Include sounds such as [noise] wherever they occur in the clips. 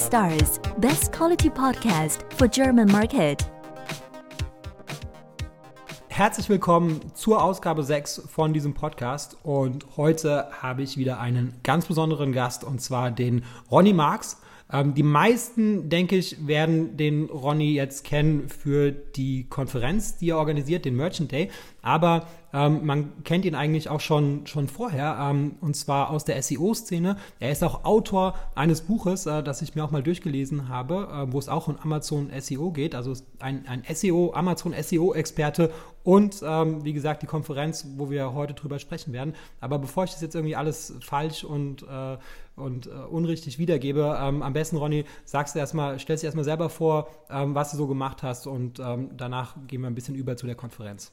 Stars, best quality podcast for German market. Herzlich willkommen zur Ausgabe 6 von diesem Podcast und heute habe ich wieder einen ganz besonderen Gast und zwar den Ronny Marx. Ähm, die meisten, denke ich, werden den Ronny jetzt kennen für die Konferenz, die er organisiert, den Merchant Day. Aber ähm, man kennt ihn eigentlich auch schon, schon vorher, ähm, und zwar aus der SEO-Szene. Er ist auch Autor eines Buches, äh, das ich mir auch mal durchgelesen habe, äh, wo es auch um Amazon SEO geht. Also ein, ein SEO, Amazon SEO-Experte und ähm, wie gesagt die Konferenz, wo wir heute drüber sprechen werden. Aber bevor ich das jetzt irgendwie alles falsch und, äh, und äh, unrichtig wiedergebe, ähm, am besten, Ronny, sagst du erstmal, stellst dir erstmal selber vor, ähm, was du so gemacht hast und ähm, danach gehen wir ein bisschen über zu der Konferenz.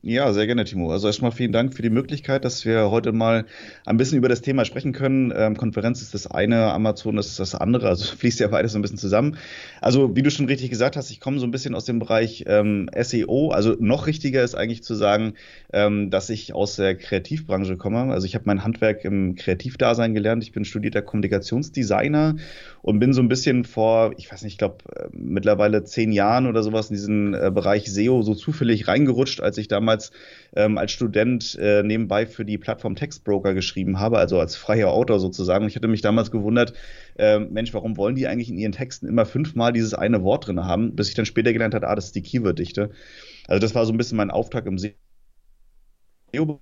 Ja, sehr gerne, Timo. Also erstmal vielen Dank für die Möglichkeit, dass wir heute mal ein bisschen über das Thema sprechen können. Ähm, Konferenz ist das eine, Amazon ist das andere, also [laughs] fließt ja beides so ein bisschen zusammen. Also wie du schon richtig gesagt hast, ich komme so ein bisschen aus dem Bereich ähm, SEO. Also noch richtiger ist eigentlich zu sagen, ähm, dass ich aus der Kreativbranche komme. Also ich habe mein Handwerk im Kreativdasein gelernt. Ich bin studierter Kommunikationsdesigner und bin so ein bisschen vor, ich weiß nicht, ich glaube äh, mittlerweile zehn Jahren oder sowas in diesen äh, Bereich SEO so zufällig reingerutscht, als ich damals damals ähm, als Student äh, nebenbei für die Plattform Textbroker geschrieben habe, also als freier Autor sozusagen. Und ich hatte mich damals gewundert, äh, Mensch, warum wollen die eigentlich in ihren Texten immer fünfmal dieses eine Wort drin haben, bis ich dann später gelernt habe, ah, das ist die Keyword-Dichte. Also das war so ein bisschen mein Auftakt im SEO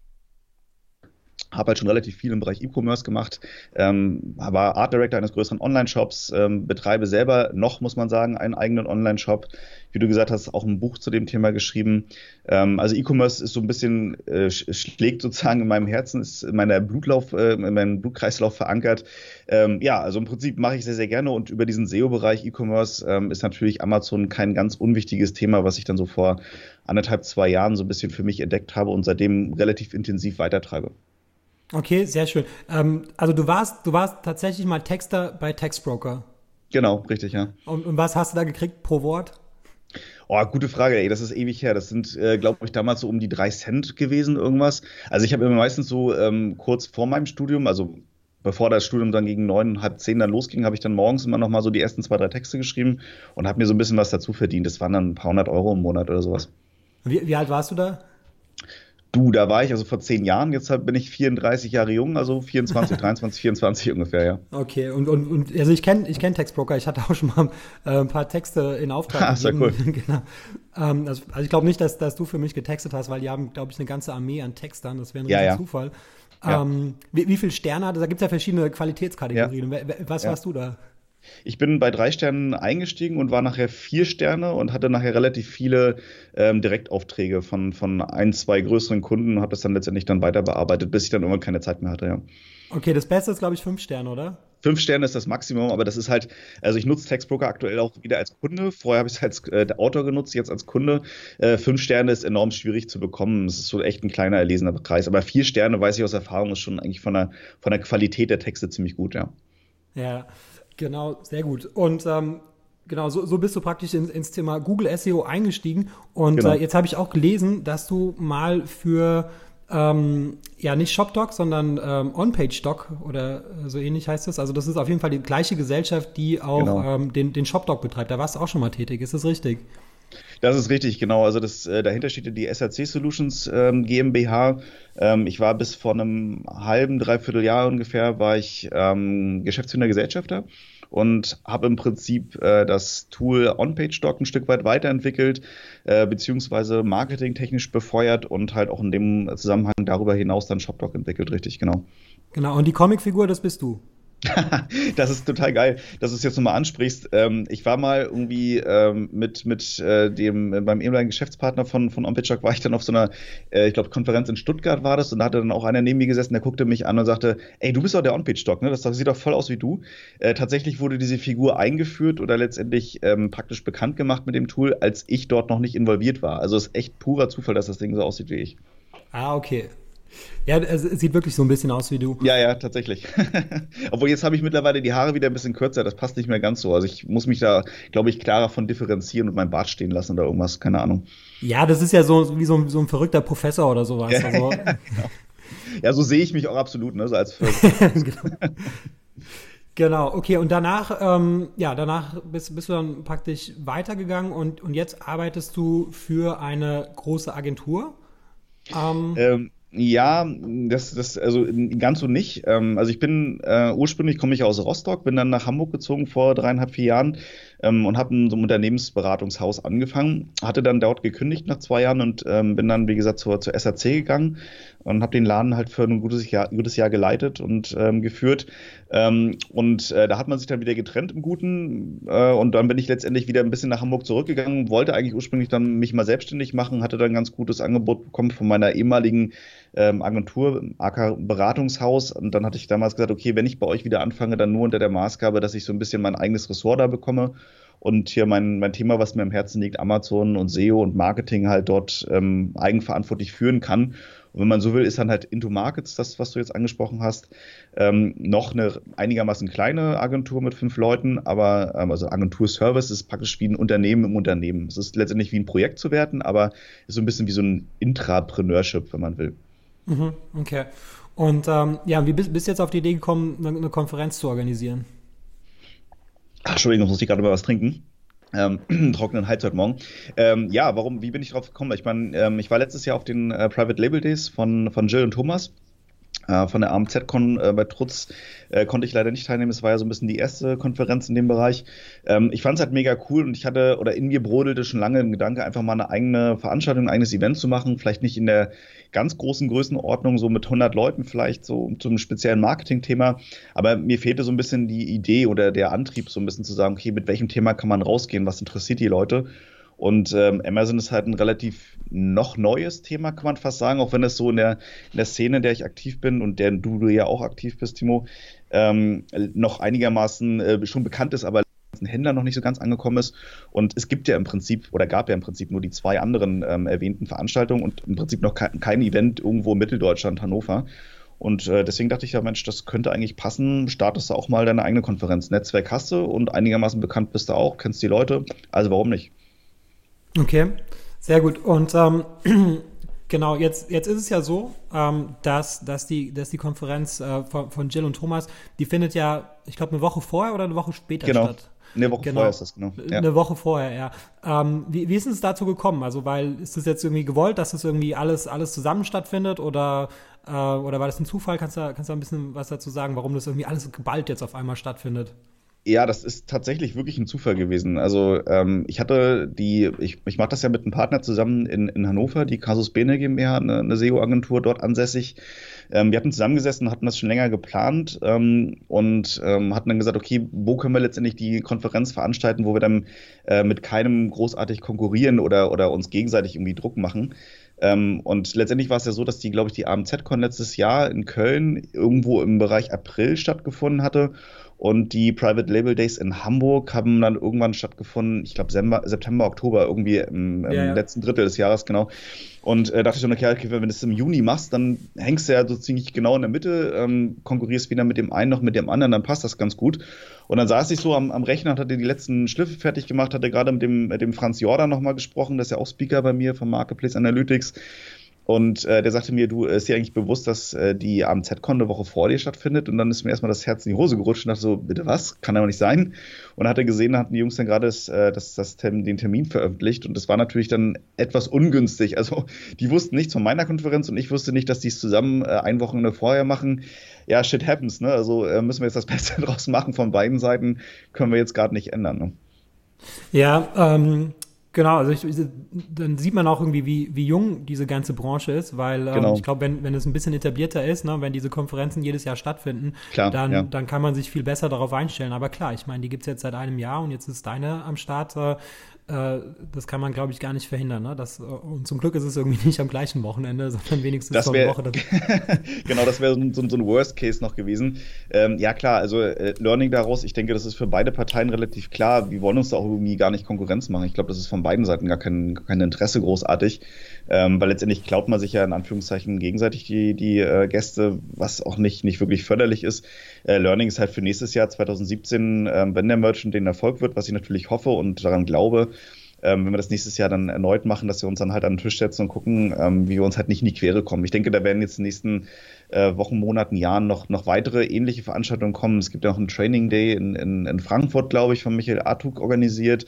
habe halt schon relativ viel im Bereich E-Commerce gemacht, ähm, war Art Director eines größeren Online-Shops, ähm, betreibe selber noch, muss man sagen, einen eigenen Online-Shop. Wie du gesagt hast, auch ein Buch zu dem Thema geschrieben. Ähm, also E-Commerce ist so ein bisschen, äh, schlägt sozusagen in meinem Herzen, ist in meiner Blutlauf, äh, in meinem Blutkreislauf verankert. Ähm, ja, also im Prinzip mache ich sehr, sehr gerne und über diesen SEO-Bereich E-Commerce ähm, ist natürlich Amazon kein ganz unwichtiges Thema, was ich dann so vor anderthalb, zwei Jahren so ein bisschen für mich entdeckt habe und seitdem relativ intensiv weitertreibe. Okay, sehr schön. Ähm, also du warst, du warst tatsächlich mal Texter bei Textbroker. Genau, richtig, ja. Und, und was hast du da gekriegt pro Wort? Oh, gute Frage, ey, das ist ewig her. Das sind, äh, glaube ich, damals so um die drei Cent gewesen, irgendwas. Also ich habe immer meistens so ähm, kurz vor meinem Studium, also bevor das Studium dann gegen neun, halb zehn dann losging, habe ich dann morgens immer noch mal so die ersten zwei, drei Texte geschrieben und habe mir so ein bisschen was dazu verdient. Das waren dann ein paar hundert Euro im Monat oder sowas. Wie, wie alt warst du da? Du, da war ich also vor zehn Jahren, jetzt bin ich 34 Jahre jung, also 24, 23, 24 ungefähr, ja. Okay, und, und, und also ich kenne ich kenn Textbroker, ich hatte auch schon mal äh, ein paar Texte in Auftrag [laughs] ah, gegeben. Cool. [laughs] genau. Ähm, also, also, ich glaube nicht, dass, dass du für mich getextet hast, weil die haben, glaube ich, eine ganze Armee an Textern, das wäre ein ja, ja. Zufall. Ja. Ähm, wie, wie viele Sterne hat Da gibt es ja verschiedene Qualitätskategorien. Was warst du da? Ich bin bei drei Sternen eingestiegen und war nachher vier Sterne und hatte nachher relativ viele ähm, Direktaufträge von, von ein, zwei größeren Kunden und habe das dann letztendlich dann weiter bearbeitet, bis ich dann irgendwann keine Zeit mehr hatte, ja. Okay, das Beste ist, glaube ich, fünf Sterne, oder? Fünf Sterne ist das Maximum, aber das ist halt, also ich nutze Textbroker aktuell auch wieder als Kunde. Vorher habe ich es als äh, Autor genutzt, jetzt als Kunde. Äh, fünf Sterne ist enorm schwierig zu bekommen. Es ist so echt ein kleiner erlesener Kreis. Aber vier Sterne, weiß ich aus Erfahrung, ist schon eigentlich von der, von der Qualität der Texte ziemlich gut, ja. Ja, Genau, sehr gut. Und ähm, genau, so, so bist du praktisch in, ins Thema Google SEO eingestiegen. Und genau. äh, jetzt habe ich auch gelesen, dass du mal für ähm, ja nicht ShopDoc, sondern ähm, OnPageDoc oder so ähnlich heißt das. Also das ist auf jeden Fall die gleiche Gesellschaft, die auch genau. ähm, den, den ShopDoc betreibt. Da warst du auch schon mal tätig, ist das richtig? Das ist richtig, genau. Also das, äh, dahinter steht die SRC Solutions ähm, GmbH. Ähm, ich war bis vor einem halben, dreiviertel Jahr ungefähr, war ich ähm, Geschäftsführer Gesellschafter und habe im Prinzip äh, das Tool OnPageDoc ein Stück weit weiterentwickelt, äh, beziehungsweise marketingtechnisch befeuert und halt auch in dem Zusammenhang darüber hinaus dann ShopDoc entwickelt, richtig, genau. Genau, und die Comicfigur, das bist du. [laughs] das ist total geil, dass du es jetzt nochmal ansprichst. Ähm, ich war mal irgendwie ähm, mit, mit äh, dem, beim ehemaligen Geschäftspartner von, von Ompitschok war ich dann auf so einer, äh, ich glaube, Konferenz in Stuttgart war das und da hatte dann auch einer neben mir gesessen, der guckte mich an und sagte, ey, du bist doch der On-Page-Doc, ne? Das sieht doch voll aus wie du. Äh, tatsächlich wurde diese Figur eingeführt oder letztendlich ähm, praktisch bekannt gemacht mit dem Tool, als ich dort noch nicht involviert war. Also es ist echt purer Zufall, dass das Ding so aussieht wie ich. Ah, okay. Ja, es sieht wirklich so ein bisschen aus wie du. Ja, ja, tatsächlich. [laughs] Obwohl jetzt habe ich mittlerweile die Haare wieder ein bisschen kürzer, das passt nicht mehr ganz so. Also ich muss mich da, glaube ich, klarer von differenzieren und mein Bart stehen lassen oder irgendwas, keine Ahnung. Ja, das ist ja so wie so ein, so ein verrückter Professor oder sowas. Ja, also. [laughs] genau. ja so sehe ich mich auch absolut, ne? So als [laughs] genau. Genau, okay. Und danach, ähm, ja, danach bist, bist, du dann praktisch weitergegangen und, und jetzt arbeitest du für eine große Agentur. Ähm, ähm, ja, das, das, also ganz so nicht. Ähm, also ich bin äh, ursprünglich komme ich aus Rostock, bin dann nach Hamburg gezogen vor dreieinhalb, vier Jahren ähm, und habe in so einem Unternehmensberatungshaus angefangen, hatte dann dort gekündigt nach zwei Jahren und ähm, bin dann, wie gesagt, zur, zur SAC gegangen und habe den Laden halt für ein gutes Jahr, gutes Jahr geleitet und ähm, geführt. Ähm, und äh, da hat man sich dann wieder getrennt im Guten. Äh, und dann bin ich letztendlich wieder ein bisschen nach Hamburg zurückgegangen, wollte eigentlich ursprünglich dann mich mal selbstständig machen, hatte dann ein ganz gutes Angebot bekommen von meiner ehemaligen ähm, Agentur, AK Beratungshaus. Und dann hatte ich damals gesagt, okay, wenn ich bei euch wieder anfange, dann nur unter der Maßgabe, dass ich so ein bisschen mein eigenes Ressort da bekomme und hier mein, mein Thema, was mir am Herzen liegt, Amazon und SEO und Marketing halt dort ähm, eigenverantwortlich führen kann. Und wenn man so will, ist dann halt Into Markets, das, was du jetzt angesprochen hast, ähm, noch eine einigermaßen kleine Agentur mit fünf Leuten, aber ähm, also Agentur-Service ist praktisch wie ein Unternehmen im Unternehmen. Es ist letztendlich wie ein Projekt zu werten, aber ist so ein bisschen wie so ein Intrapreneurship, wenn man will. Mhm, okay. Und ähm, ja, wie bist, bist du jetzt auf die Idee gekommen, eine, eine Konferenz zu organisieren? Ach, Entschuldigung, muss ich gerade mal was trinken ähm, [clears throat] trockenen Hals heute Morgen. Ähm, ja, warum, wie bin ich drauf gekommen? Ich meine, ähm, ich war letztes Jahr auf den äh, Private Label Days von, von Jill und Thomas. Äh, von der AMZ-Con äh, bei Trutz äh, konnte ich leider nicht teilnehmen. Es war ja so ein bisschen die erste Konferenz in dem Bereich. Ähm, ich fand es halt mega cool und ich hatte, oder in mir brodelte schon lange ein Gedanke, einfach mal eine eigene Veranstaltung, ein eigenes Event zu machen. Vielleicht nicht in der ganz großen Größenordnung, so mit 100 Leuten vielleicht, so zum speziellen Marketing-Thema. Aber mir fehlte so ein bisschen die Idee oder der Antrieb, so ein bisschen zu sagen, okay, mit welchem Thema kann man rausgehen? Was interessiert die Leute? Und ähm, Amazon ist halt ein relativ noch neues Thema, kann man fast sagen, auch wenn es so in der, in der Szene, in der ich aktiv bin und der du ja auch aktiv bist, Timo, ähm, noch einigermaßen äh, schon bekannt ist, aber ein Händler noch nicht so ganz angekommen ist. Und es gibt ja im Prinzip oder gab ja im Prinzip nur die zwei anderen ähm, erwähnten Veranstaltungen und im Prinzip noch kein, kein Event irgendwo in Mitteldeutschland, Hannover. Und äh, deswegen dachte ich ja, Mensch, das könnte eigentlich passen. Startest du auch mal deine eigene Konferenz. Netzwerk hast du und einigermaßen bekannt bist du auch, kennst die Leute. Also warum nicht? Okay, sehr gut. Und ähm, [clears throat] genau, jetzt, jetzt ist es ja so, ähm, dass, dass, die, dass die Konferenz äh, von, von Jill und Thomas, die findet ja, ich glaube, eine Woche vorher oder eine Woche später genau. statt. Eine Woche genau. vorher ist das, genau. Ja. Eine Woche vorher, ja. Ähm, wie, wie ist es dazu gekommen? Also, weil ist das jetzt irgendwie gewollt, dass das irgendwie alles, alles zusammen stattfindet oder, äh, oder war das ein Zufall? Kannst du, kannst du ein bisschen was dazu sagen, warum das irgendwie alles geballt jetzt auf einmal stattfindet? Ja, das ist tatsächlich wirklich ein Zufall gewesen. Also ähm, ich hatte die, ich, ich mache das ja mit einem Partner zusammen in, in Hannover, die Casus Bene GmbH, eine, eine SEO-Agentur dort ansässig. Ähm, wir hatten zusammengesessen, hatten das schon länger geplant ähm, und ähm, hatten dann gesagt, okay, wo können wir letztendlich die Konferenz veranstalten, wo wir dann äh, mit keinem großartig konkurrieren oder, oder uns gegenseitig irgendwie Druck machen. Ähm, und letztendlich war es ja so, dass die, glaube ich, die AMZ-Con letztes Jahr in Köln irgendwo im Bereich April stattgefunden hatte. Und die Private Label Days in Hamburg haben dann irgendwann stattgefunden, ich glaube September, Oktober, irgendwie im, im ja, ja. letzten Drittel des Jahres, genau. Und äh, dachte ich schon, okay, wenn du es im Juni machst, dann hängst du ja so ziemlich genau in der Mitte, ähm, konkurrierst weder mit dem einen noch mit dem anderen, dann passt das ganz gut. Und dann saß ich so am, am Rechner und hatte die letzten Schliffe fertig gemacht, hatte gerade mit dem, mit dem Franz Jordan nochmal gesprochen, das ist ja auch Speaker bei mir vom Marketplace Analytics. Und äh, der sagte mir, du ist dir eigentlich bewusst, dass äh, die AMZ-Con eine Woche vor dir stattfindet. Und dann ist mir erstmal das Herz in die Hose gerutscht und dachte so, bitte was? Kann aber nicht sein. Und dann hat er gesehen, da hatten die Jungs dann gerade das, äh, das, das den Termin veröffentlicht. Und das war natürlich dann etwas ungünstig. Also die wussten nichts von meiner Konferenz und ich wusste nicht, dass die es zusammen äh, ein Wochenende vorher machen. Ja, shit happens, ne? Also äh, müssen wir jetzt das [laughs] Beste draus machen von beiden Seiten. Können wir jetzt gerade nicht ändern. Ne? Ja, ähm, Genau, also ich, dann sieht man auch irgendwie, wie, wie jung diese ganze Branche ist, weil ähm, genau. ich glaube, wenn, wenn es ein bisschen etablierter ist, ne, wenn diese Konferenzen jedes Jahr stattfinden, klar, dann, ja. dann kann man sich viel besser darauf einstellen. Aber klar, ich meine, die gibt es jetzt seit einem Jahr und jetzt ist deine am Start. Äh, äh, das kann man, glaube ich, gar nicht verhindern. Ne? Das, und zum Glück ist es irgendwie nicht am gleichen Wochenende, [laughs] sondern wenigstens das wär, eine Woche. [laughs] genau, das wäre so, so, so, ein Worst Case noch gewesen. Ähm, ja, klar, also äh, Learning daraus, ich denke, das ist für beide Parteien relativ klar. Wir wollen uns da auch irgendwie gar nicht Konkurrenz machen. Ich glaube, das ist von beiden Seiten gar kein, kein Interesse großartig, ähm, weil letztendlich klaut man sich ja in Anführungszeichen gegenseitig die, die äh, Gäste, was auch nicht, nicht wirklich förderlich ist. Äh, Learning ist halt für nächstes Jahr 2017, ähm, wenn der Merchant den Erfolg wird, was ich natürlich hoffe und daran glaube, ähm, wenn wir das nächstes Jahr dann erneut machen, dass wir uns dann halt an den Tisch setzen und gucken, ähm, wie wir uns halt nicht in die Quere kommen. Ich denke, da werden jetzt in den nächsten äh, Wochen, Monaten, Jahren noch, noch weitere ähnliche Veranstaltungen kommen. Es gibt ja auch einen Training Day in, in, in Frankfurt, glaube ich, von Michael Artuk organisiert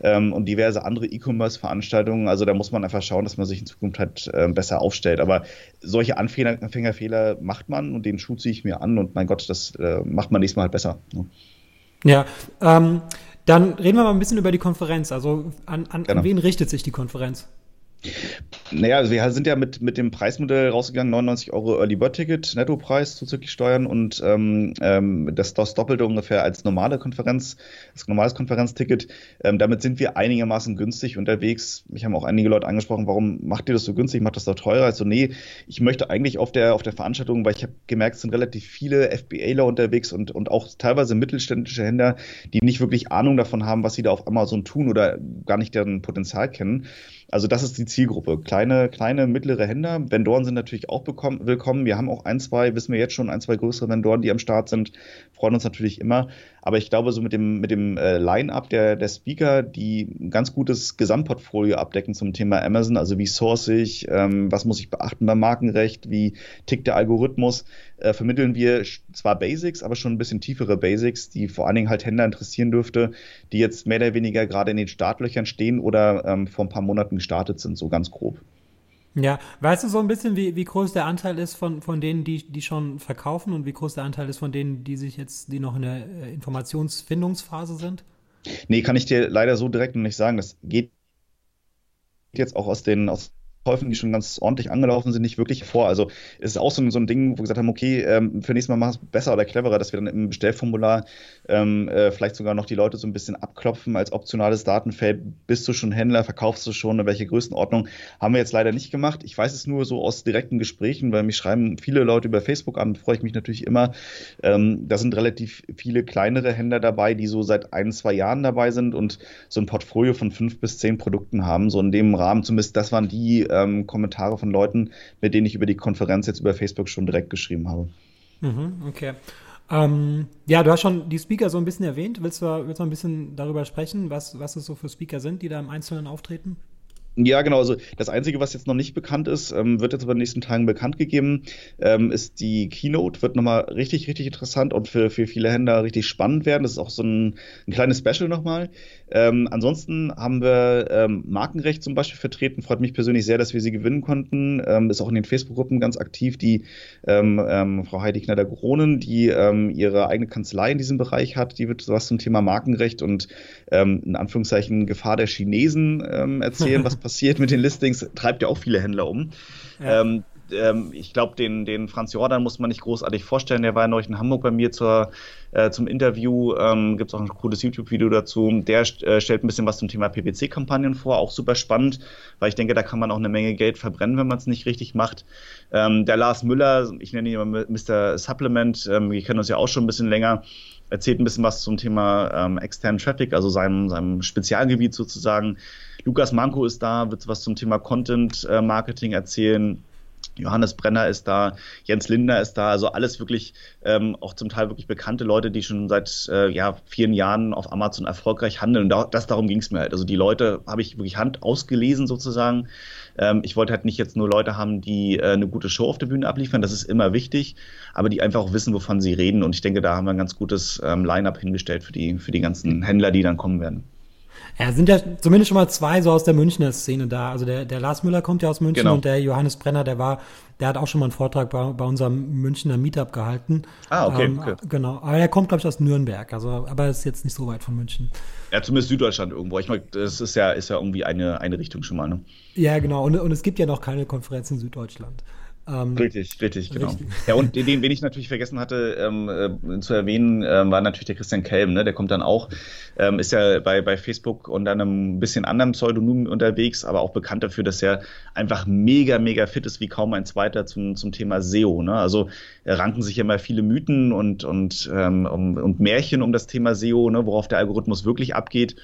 ähm, und diverse andere E-Commerce-Veranstaltungen. Also da muss man einfach schauen, dass man sich in Zukunft halt äh, besser aufstellt. Aber solche Anfänger, Anfängerfehler macht man und den Schuh ziehe ich mir an und mein Gott, das äh, macht man nächstes Mal halt besser. Ne? Ja, ähm, dann reden wir mal ein bisschen über die Konferenz. Also an, an, an wen richtet sich die Konferenz? Naja, also wir sind ja mit, mit dem Preismodell rausgegangen, 99 Euro Early Bird Ticket, Nettopreis zuzüglich Steuern und ähm, ähm, das, das Doppelte ungefähr als normale Konferenz, als normales Konferenzticket. Ähm, damit sind wir einigermaßen günstig unterwegs. Mich haben auch einige Leute angesprochen, warum macht ihr das so günstig, macht das doch teurer? Also nee, ich möchte eigentlich auf der, auf der Veranstaltung, weil ich habe gemerkt, es sind relativ viele FBAler unterwegs und, und auch teilweise mittelständische Händler, die nicht wirklich Ahnung davon haben, was sie da auf Amazon tun oder gar nicht deren Potenzial kennen. Also das ist die Zielgruppe. Kleine, kleine, mittlere Händler. Vendoren sind natürlich auch willkommen. Wir haben auch ein, zwei, wissen wir jetzt schon, ein, zwei größere Vendoren, die am Start sind. Freuen uns natürlich immer. Aber ich glaube, so mit dem, mit dem äh, Line-Up der, der Speaker, die ein ganz gutes Gesamtportfolio abdecken zum Thema Amazon, also wie source ich, ähm, was muss ich beachten beim Markenrecht, wie tickt der Algorithmus, äh, vermitteln wir zwar Basics, aber schon ein bisschen tiefere Basics, die vor allen Dingen halt Händler interessieren dürfte, die jetzt mehr oder weniger gerade in den Startlöchern stehen oder ähm, vor ein paar Monaten gestartet sind, so ganz grob. Ja, weißt du so ein bisschen, wie, wie groß der Anteil ist von, von denen, die, die schon verkaufen und wie groß der Anteil ist von denen, die sich jetzt, die noch in der äh, Informationsfindungsphase sind? Nee, kann ich dir leider so direkt noch nicht sagen. Das geht jetzt auch aus den, aus Käufen, die schon ganz ordentlich angelaufen sind, nicht wirklich vor. Also es ist auch so, so ein Ding, wo wir gesagt haben, okay, ähm, für nächstes Mal machen es besser oder cleverer, dass wir dann im Bestellformular ähm, äh, vielleicht sogar noch die Leute so ein bisschen abklopfen als optionales Datenfeld. Bist du schon Händler, verkaufst du schon, in welche Größenordnung? Haben wir jetzt leider nicht gemacht. Ich weiß es nur so aus direkten Gesprächen, weil mich schreiben viele Leute über Facebook an, freue ich mich natürlich immer. Ähm, da sind relativ viele kleinere Händler dabei, die so seit ein, zwei Jahren dabei sind und so ein Portfolio von fünf bis zehn Produkten haben. So in dem Rahmen zumindest, das waren die ähm, Kommentare von Leuten, mit denen ich über die Konferenz jetzt über Facebook schon direkt geschrieben habe. Mhm, okay. Ähm, ja, du hast schon die Speaker so ein bisschen erwähnt. Willst du, willst du ein bisschen darüber sprechen, was, was es so für Speaker sind, die da im Einzelnen auftreten? Ja, genau. Also das Einzige, was jetzt noch nicht bekannt ist, ähm, wird jetzt aber in den nächsten Tagen bekannt gegeben, ähm, ist die Keynote. Wird nochmal richtig, richtig interessant und für, für viele Händler richtig spannend werden. Das ist auch so ein, ein kleines Special nochmal. Ähm, ansonsten haben wir ähm, Markenrecht zum Beispiel vertreten. Freut mich persönlich sehr, dass wir sie gewinnen konnten. Ähm, ist auch in den Facebook-Gruppen ganz aktiv. Die ähm, Frau Heidi Knatter-Gronen, die ihre eigene Kanzlei in diesem Bereich hat, die wird was zum Thema Markenrecht und in Anführungszeichen Gefahr der Chinesen erzählen, was passiert [laughs] mit den Listings. Treibt ja auch viele Händler um. Ja. Ähm, ähm, ich glaube, den, den Franz Jordan muss man nicht großartig vorstellen. Der war ja neulich in Hamburg bei mir zur, äh, zum Interview. Ähm, Gibt es auch ein cooles YouTube-Video dazu. Der äh, stellt ein bisschen was zum Thema PPC-Kampagnen vor. Auch super spannend, weil ich denke, da kann man auch eine Menge Geld verbrennen, wenn man es nicht richtig macht. Ähm, der Lars Müller, ich nenne ihn immer Mr. Supplement, ähm, wir kennen uns ja auch schon ein bisschen länger erzählt ein bisschen was zum Thema ähm, externen Traffic, also seinem, seinem Spezialgebiet sozusagen. Lukas Manko ist da, wird was zum Thema Content äh, Marketing erzählen. Johannes Brenner ist da, Jens Linder ist da, also alles wirklich ähm, auch zum Teil wirklich bekannte Leute, die schon seit äh, ja, vielen Jahren auf Amazon erfolgreich handeln. Und da, das darum ging es mir halt. Also die Leute habe ich wirklich Hand ausgelesen sozusagen. Ähm, ich wollte halt nicht jetzt nur Leute haben, die äh, eine gute Show auf der Bühne abliefern, das ist immer wichtig, aber die einfach auch wissen, wovon sie reden. Und ich denke, da haben wir ein ganz gutes ähm, Line-up hingestellt für die, für die ganzen Händler, die dann kommen werden. Ja, sind ja zumindest schon mal zwei so aus der Münchner Szene da. Also der, der Lars Müller kommt ja aus München genau. und der Johannes Brenner, der war, der hat auch schon mal einen Vortrag bei, bei unserem Münchner Meetup gehalten. Ah, okay. Ähm, okay. Genau. Aber er kommt, glaube ich, aus Nürnberg. Also, aber ist jetzt nicht so weit von München. Ja, zumindest Süddeutschland irgendwo. Ich meine, das ist ja, ist ja irgendwie eine, eine Richtung schon mal, ne? Ja, genau. Und, und es gibt ja noch keine Konferenz in Süddeutschland. Ähm, richtig, richtig, genau. Richtig. Ja, und den, wen ich natürlich vergessen hatte ähm, äh, zu erwähnen, ähm, war natürlich der Christian Kelm, ne? Der kommt dann auch, ähm, ist ja bei, bei Facebook unter einem bisschen anderen Pseudonym unterwegs, aber auch bekannt dafür, dass er einfach mega, mega fit ist, wie kaum ein zweiter zum, zum Thema SEO. Ne? Also ranken sich ja immer viele Mythen und, und, ähm, um, und Märchen um das Thema SEO, ne? worauf der Algorithmus wirklich abgeht.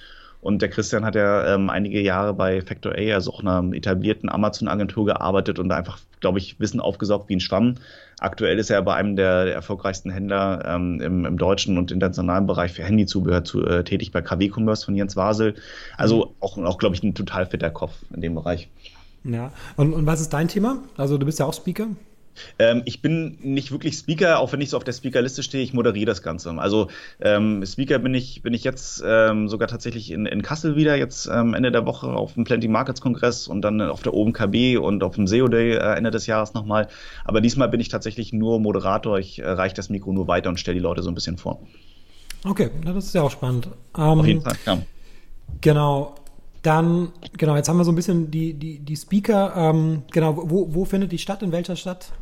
Und der Christian hat ja ähm, einige Jahre bei Factor A, also auch einer etablierten Amazon-Agentur gearbeitet und einfach, glaube ich, Wissen aufgesaugt wie ein Schwamm. Aktuell ist er bei einem der, der erfolgreichsten Händler ähm, im, im, deutschen und internationalen Bereich für Handyzubehör zu, äh, tätig bei KW Commerce von Jens Wasel. Also mhm. auch, auch glaube ich, ein total fitter Kopf in dem Bereich. Ja, und, und was ist dein Thema? Also du bist ja auch Speaker. Ähm, ich bin nicht wirklich Speaker, auch wenn ich so auf der Speakerliste stehe, ich moderiere das Ganze. Also ähm, Speaker bin ich, bin ich jetzt ähm, sogar tatsächlich in, in Kassel wieder, jetzt ähm, Ende der Woche auf dem Plenty Markets Kongress und dann auf der OpenKB und auf dem SEO Day äh, Ende des Jahres nochmal. Aber diesmal bin ich tatsächlich nur Moderator, ich äh, reiche das Mikro nur weiter und stelle die Leute so ein bisschen vor. Okay, das ist ja auch spannend. auf jeden Fall, ja. Genau. Dann, genau, jetzt haben wir so ein bisschen die, die, die Speaker. Ähm, genau, wo, wo findet die statt? In welcher Stadt?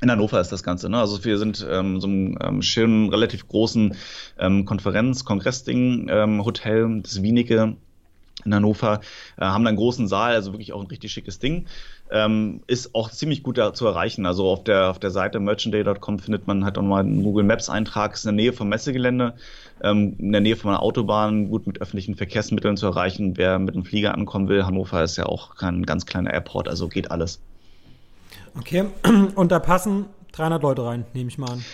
In Hannover ist das Ganze. Ne? Also wir sind ähm, so einem ähm, schönen, relativ großen ähm, Konferenz-, Kongressding, ähm, Hotel, das Wienike in Hannover, äh, haben einen großen Saal, also wirklich auch ein richtig schickes Ding. Ähm, ist auch ziemlich gut da zu erreichen. Also auf der, auf der Seite merchandday.com findet man halt auch mal einen Google Maps Eintrag, ist in der Nähe vom Messegelände, ähm, in der Nähe von einer Autobahn, gut mit öffentlichen Verkehrsmitteln zu erreichen. Wer mit dem Flieger ankommen will, Hannover ist ja auch kein ganz kleiner Airport, also geht alles. Okay, [clears throat] und da passen 300 Leute rein, nehme ich mal an.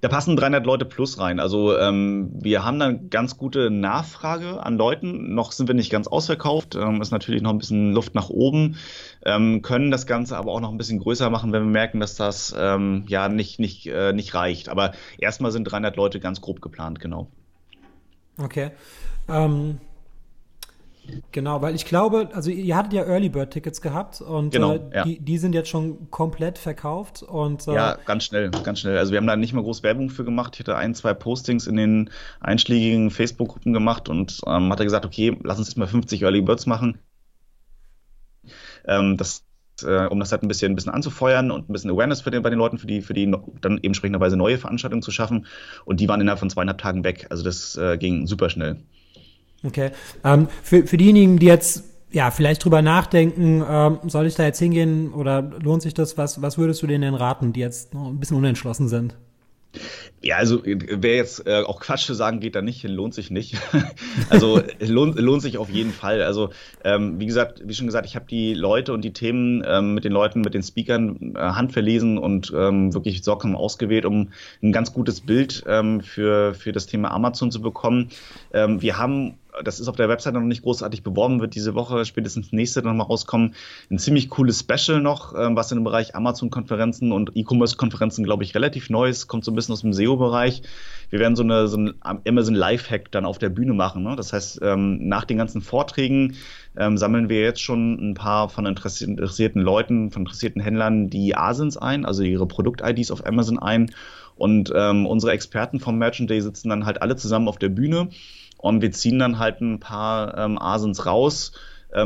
Da passen 300 Leute plus rein. Also ähm, wir haben dann ganz gute Nachfrage an Leuten. Noch sind wir nicht ganz ausverkauft. Ähm, ist natürlich noch ein bisschen Luft nach oben. Ähm, können das Ganze aber auch noch ein bisschen größer machen, wenn wir merken, dass das ähm, ja nicht, nicht, äh, nicht reicht. Aber erstmal sind 300 Leute ganz grob geplant, genau. Okay. Ähm, Genau, weil ich glaube, also ihr hattet ja Early Bird Tickets gehabt und genau, äh, ja. die, die sind jetzt schon komplett verkauft und äh, ja, ganz schnell, ganz schnell. Also wir haben da nicht mal groß Werbung für gemacht. Ich hatte ein, zwei Postings in den einschlägigen Facebook-Gruppen gemacht und ähm, hat er gesagt, okay, lass uns jetzt mal 50 Early Birds machen. Ähm, das äh, um das halt ein bisschen, ein bisschen anzufeuern und ein bisschen Awareness für den, bei den Leuten, für die, für die dann eben entsprechenderweise neue Veranstaltungen zu schaffen. Und die waren innerhalb von zweieinhalb Tagen weg. Also das äh, ging super schnell. Okay. Ähm, für, für diejenigen, die jetzt ja vielleicht drüber nachdenken, ähm, soll ich da jetzt hingehen oder lohnt sich das? Was, was würdest du denen denn raten, die jetzt noch ein bisschen unentschlossen sind? Ja, also wer jetzt äh, auch Quatsch zu sagen geht, da nicht hin, lohnt sich nicht. [laughs] also lohnt, lohnt sich auf jeden Fall. Also ähm, wie gesagt, wie schon gesagt, ich habe die Leute und die Themen ähm, mit den Leuten, mit den Speakern äh, handverlesen und ähm, wirklich sorgsam ausgewählt, um ein ganz gutes Bild ähm, für, für das Thema Amazon zu bekommen. Ähm, wir haben das ist auf der Website noch nicht großartig beworben, wird diese Woche, spätestens nächste dann mal rauskommen. Ein ziemlich cooles Special noch, ähm, was in dem Bereich Amazon-Konferenzen und E-Commerce-Konferenzen, glaube ich, relativ neu ist, kommt so ein bisschen aus dem SEO-Bereich. Wir werden so, eine, so ein Amazon Live-Hack dann auf der Bühne machen. Ne? Das heißt, ähm, nach den ganzen Vorträgen ähm, sammeln wir jetzt schon ein paar von interessierten Leuten, von interessierten Händlern die ASINs ein, also ihre Produkt-IDs auf Amazon ein. Und ähm, unsere Experten vom Merchant Day sitzen dann halt alle zusammen auf der Bühne und wir ziehen dann halt ein paar ähm, Asins raus,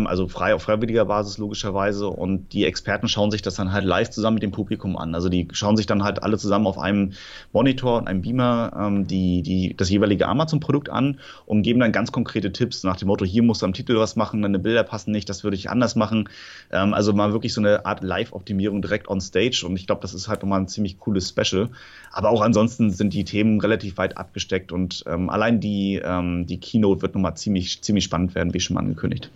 also frei auf freiwilliger Basis logischerweise. Und die Experten schauen sich das dann halt live zusammen mit dem Publikum an. Also die schauen sich dann halt alle zusammen auf einem Monitor und einem Beamer ähm, die, die, das jeweilige Amazon-Produkt an und geben dann ganz konkrete Tipps nach dem Motto, hier musst du am Titel was machen, deine Bilder passen nicht, das würde ich anders machen. Ähm, also mal wirklich so eine Art Live-Optimierung direkt on stage. Und ich glaube, das ist halt nochmal ein ziemlich cooles Special. Aber auch ansonsten sind die Themen relativ weit abgesteckt und ähm, allein die, ähm, die Keynote wird nochmal ziemlich, ziemlich spannend werden, wie schon mal angekündigt.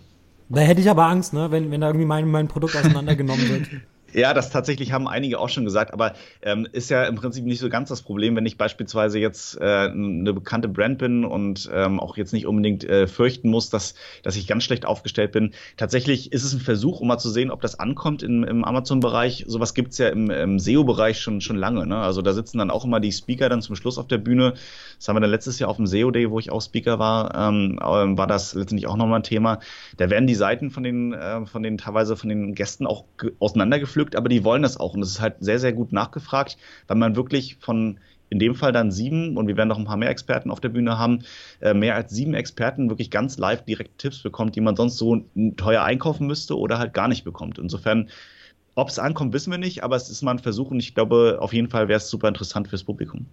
Da hätte ich aber Angst, ne, wenn, wenn da irgendwie mein, mein Produkt auseinandergenommen wird. [laughs] Ja, das tatsächlich haben einige auch schon gesagt, aber ähm, ist ja im Prinzip nicht so ganz das Problem, wenn ich beispielsweise jetzt äh, eine bekannte Brand bin und ähm, auch jetzt nicht unbedingt äh, fürchten muss, dass, dass ich ganz schlecht aufgestellt bin. Tatsächlich ist es ein Versuch, um mal zu sehen, ob das ankommt im, im Amazon-Bereich. Sowas gibt's ja im, im SEO-Bereich schon, schon lange. Ne? Also da sitzen dann auch immer die Speaker dann zum Schluss auf der Bühne. Das haben wir dann letztes Jahr auf dem SEO-Day, wo ich auch Speaker war, ähm, war das letztendlich auch nochmal ein Thema. Da werden die Seiten von den, äh, von den teilweise von den Gästen auch auseinandergepflückt gepflückt, aber die wollen das auch. Und es ist halt sehr, sehr gut nachgefragt, weil man wirklich von in dem Fall dann sieben, und wir werden noch ein paar mehr Experten auf der Bühne haben, äh, mehr als sieben Experten wirklich ganz live direkt Tipps bekommt, die man sonst so teuer einkaufen müsste oder halt gar nicht bekommt. Insofern, ob es ankommt, wissen wir nicht, aber es ist mal ein Versuch und ich glaube, auf jeden Fall wäre es super interessant fürs Publikum.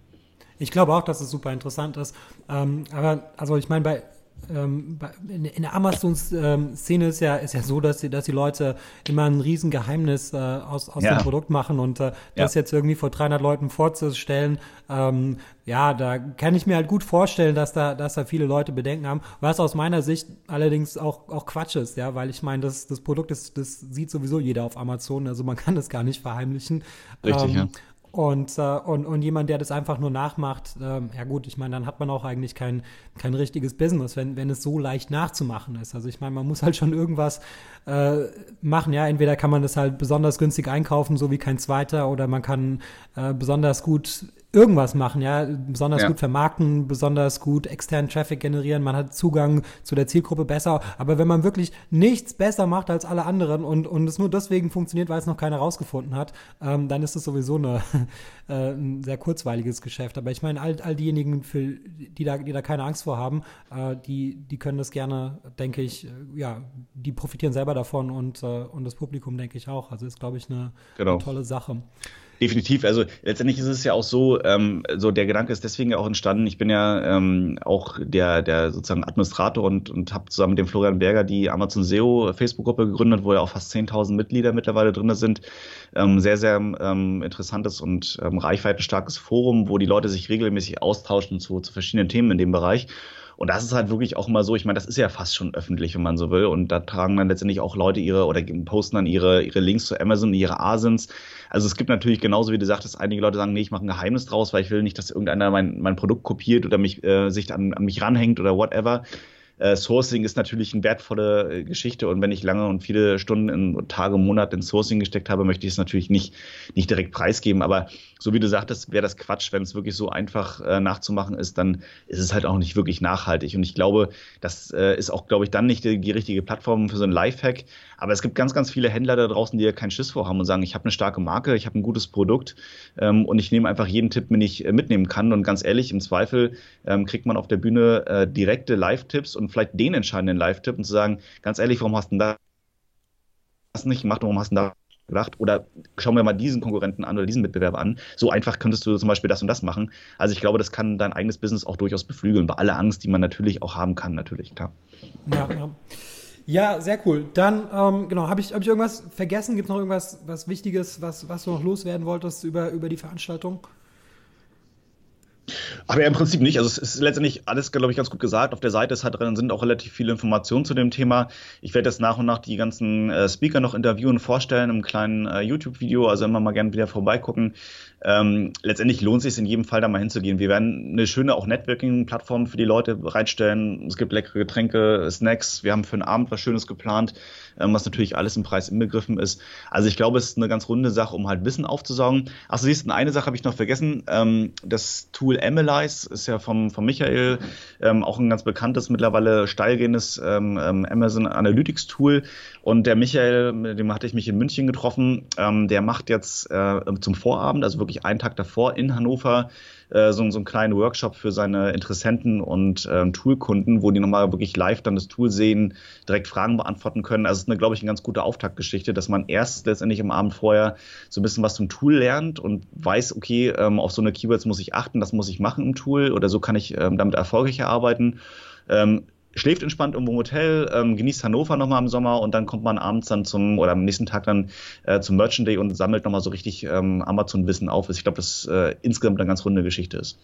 Ich glaube auch, dass es super interessant ist. Ähm, aber also ich meine, bei ähm, in, der Amazon-Szene ist ja, ist ja so, dass die, dass die Leute immer ein Riesengeheimnis äh, aus, aus ja. dem Produkt machen und äh, das ja. jetzt irgendwie vor 300 Leuten vorzustellen, ähm, ja, da kann ich mir halt gut vorstellen, dass da, dass da viele Leute Bedenken haben, was aus meiner Sicht allerdings auch, auch Quatsch ist, ja, weil ich meine, das, das Produkt ist, das sieht sowieso jeder auf Amazon, also man kann das gar nicht verheimlichen. Richtig, ähm, ja. Und, äh, und, und jemand, der das einfach nur nachmacht, äh, ja gut, ich meine, dann hat man auch eigentlich kein, kein richtiges Business, wenn, wenn es so leicht nachzumachen ist. Also ich meine, man muss halt schon irgendwas äh, machen, ja. Entweder kann man das halt besonders günstig einkaufen, so wie kein zweiter, oder man kann äh, besonders gut irgendwas machen, ja, besonders ja. gut vermarkten, besonders gut externen Traffic generieren, man hat Zugang zu der Zielgruppe besser, aber wenn man wirklich nichts besser macht als alle anderen und, und es nur deswegen funktioniert, weil es noch keiner rausgefunden hat, ähm, dann ist es sowieso eine, [laughs] äh, ein sehr kurzweiliges Geschäft. Aber ich meine, all, all diejenigen, für, die, da, die da keine Angst vor haben, äh, die, die können das gerne, denke ich, äh, ja, die profitieren selber davon und, äh, und das Publikum, denke ich, auch. Also ist, glaube ich, eine, genau. eine tolle Sache. Definitiv. Also letztendlich ist es ja auch so, ähm, so der Gedanke ist deswegen auch entstanden. Ich bin ja ähm, auch der, der sozusagen Administrator und, und habe zusammen mit dem Florian Berger die Amazon SEO Facebook-Gruppe gegründet, wo ja auch fast 10.000 Mitglieder mittlerweile drin sind. Ähm, sehr, sehr ähm, interessantes und ähm, reichweitenstarkes Forum, wo die Leute sich regelmäßig austauschen zu, zu verschiedenen Themen in dem Bereich. Und das ist halt wirklich auch immer so, ich meine, das ist ja fast schon öffentlich, wenn man so will. Und da tragen dann letztendlich auch Leute ihre oder posten dann ihre, ihre Links zu Amazon, ihre Asins. Also es gibt natürlich genauso, wie du sagtest, einige Leute sagen, nee, ich mache ein Geheimnis draus, weil ich will nicht, dass irgendeiner mein, mein Produkt kopiert oder mich, äh, sich an, an mich ranhängt oder whatever. Äh, Sourcing ist natürlich eine wertvolle äh, Geschichte und wenn ich lange und viele Stunden in Tage, Monate in Sourcing gesteckt habe, möchte ich es natürlich nicht, nicht direkt preisgeben. Aber so wie du sagtest, wäre das Quatsch, wenn es wirklich so einfach äh, nachzumachen ist, dann ist es halt auch nicht wirklich nachhaltig. Und ich glaube, das äh, ist auch, glaube ich, dann nicht die, die richtige Plattform für so ein Lifehack. Aber es gibt ganz, ganz viele Händler da draußen, die ja keinen Schiss vorhaben und sagen, ich habe eine starke Marke, ich habe ein gutes Produkt ähm, und ich nehme einfach jeden Tipp, den ich äh, mitnehmen kann. Und ganz ehrlich, im Zweifel ähm, kriegt man auf der Bühne äh, direkte Live-Tipps und vielleicht den entscheidenden Live-Tipp und zu sagen, ganz ehrlich, warum hast du das nicht gemacht, warum hast du da gedacht? Oder schauen wir mal diesen Konkurrenten an oder diesen Mitbewerber an. So einfach könntest du zum Beispiel das und das machen. Also ich glaube, das kann dein eigenes Business auch durchaus beflügeln, bei aller Angst, die man natürlich auch haben kann, natürlich, klar. Ja, ja. Ja, sehr cool. Dann, ähm, genau, habe ich, hab ich irgendwas vergessen? Gibt es noch irgendwas was Wichtiges, was, was du noch loswerden wolltest über, über die Veranstaltung? Aber ja, im Prinzip nicht. Also es ist letztendlich alles, glaube ich, ganz gut gesagt. Auf der Seite ist halt drin, sind auch relativ viele Informationen zu dem Thema. Ich werde jetzt nach und nach die ganzen äh, Speaker noch interviewen, vorstellen im kleinen äh, YouTube-Video. Also immer mal gerne wieder vorbeigucken. Ähm, letztendlich lohnt es sich in jedem Fall da mal hinzugehen. Wir werden eine schöne auch Networking-Plattform für die Leute bereitstellen. Es gibt leckere Getränke, Snacks. Wir haben für einen Abend was Schönes geplant, ähm, was natürlich alles im Preis inbegriffen ist. Also ich glaube, es ist eine ganz runde Sache, um halt Wissen aufzusaugen. Achso, siehst du, eine Sache habe ich noch vergessen. Ähm, das Tool Analyze ist ja vom, vom Michael ähm, auch ein ganz bekanntes, mittlerweile steilgehendes ähm, ähm, Amazon Analytics Tool. Und der Michael, mit dem hatte ich mich in München getroffen, ähm, der macht jetzt äh, zum Vorabend, also wirklich einen Tag davor in Hannover, äh, so, so einen kleinen Workshop für seine Interessenten und ähm, Toolkunden, wo die nochmal wirklich live dann das Tool sehen, direkt Fragen beantworten können. Also es ist eine, glaube ich, eine ganz gute Auftaktgeschichte, dass man erst letztendlich am Abend vorher so ein bisschen was zum Tool lernt und weiß, okay, ähm, auf so eine Keywords muss ich achten, das muss ich machen im Tool oder so kann ich ähm, damit erfolgreich arbeiten. Ähm, schläft entspannt irgendwo im Hotel, ähm, genießt Hannover nochmal im Sommer und dann kommt man abends dann zum, oder am nächsten Tag dann äh, zum Merchant Day und sammelt nochmal so richtig ähm, Amazon-Wissen auf. Ich glaube, das äh, insgesamt eine ganz runde Geschichte ist.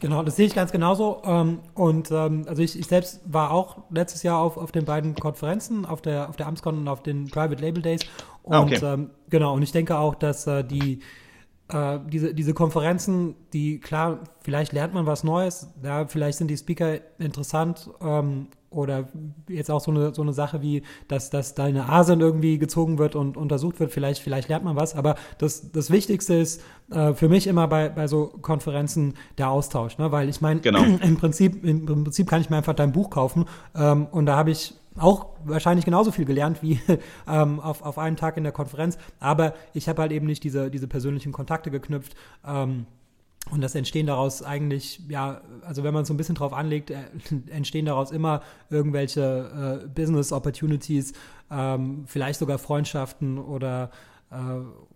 Genau, das sehe ich ganz genauso. Ähm, und ähm, also ich, ich, selbst war auch letztes Jahr auf, auf den beiden Konferenzen, auf der, auf der Amscon und auf den Private Label Days. Und ah, okay. ähm, genau, und ich denke auch, dass äh, die äh, diese, diese Konferenzen, die, klar, vielleicht lernt man was Neues, ja, vielleicht sind die Speaker interessant ähm, oder jetzt auch so eine, so eine Sache wie, dass, dass deine Asen irgendwie gezogen wird und untersucht wird, vielleicht, vielleicht lernt man was, aber das, das Wichtigste ist äh, für mich immer bei, bei so Konferenzen der Austausch, ne? weil ich meine, genau. [clears throat] im, Prinzip, im Prinzip kann ich mir einfach dein Buch kaufen ähm, und da habe ich auch wahrscheinlich genauso viel gelernt wie [laughs] ähm, auf, auf einem Tag in der Konferenz, aber ich habe halt eben nicht diese, diese persönlichen Kontakte geknüpft. Ähm, und das entstehen daraus eigentlich, ja, also wenn man so ein bisschen drauf anlegt, äh, [laughs] entstehen daraus immer irgendwelche äh, Business Opportunities, ähm, vielleicht sogar Freundschaften oder äh,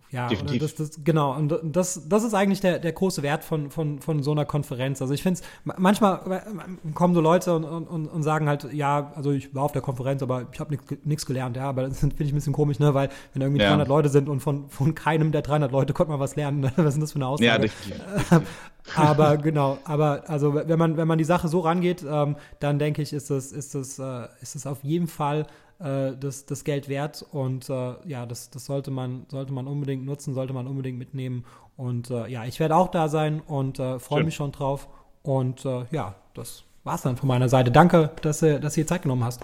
Ja, Definitiv. Das, das, genau. Und das, das ist eigentlich der, der große Wert von, von, von so einer Konferenz. Also ich finde es, manchmal kommen so Leute und, und, und sagen halt, ja, also ich war auf der Konferenz, aber ich habe nichts gelernt. Ja, aber das [laughs] finde ich ein bisschen komisch, ne? weil wenn irgendwie ja. 300 Leute sind und von, von keinem der 300 Leute konnte man was lernen. Ne? [laughs] Was ist das für eine Aussage? Ja, definitiv. [laughs] aber genau, aber also wenn man, wenn man die Sache so rangeht, ähm, dann denke ich, ist das, ist äh, ist das auf jeden Fall äh, das, das Geld wert und äh, ja, das, das sollte man, sollte man unbedingt nutzen, sollte man unbedingt mitnehmen. Und äh, ja, ich werde auch da sein und äh, freue mich schon drauf. Und äh, ja, das war's dann von meiner Seite. Danke, dass, dass du dir Zeit genommen hast.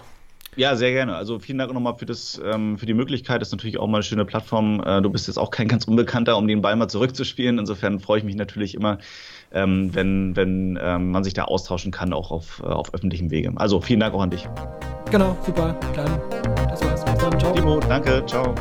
Ja, sehr gerne. Also vielen Dank nochmal für, das, ähm, für die Möglichkeit. Das ist natürlich auch mal eine schöne Plattform. Äh, du bist jetzt auch kein ganz Unbekannter, um den Ball mal zurückzuspielen. Insofern freue ich mich natürlich immer, ähm, wenn, wenn ähm, man sich da austauschen kann, auch auf, äh, auf öffentlichem Wege. Also vielen Dank auch an dich. Genau, super. Dann, das war's. Bis dann. Ciao. Timo, danke. Ciao.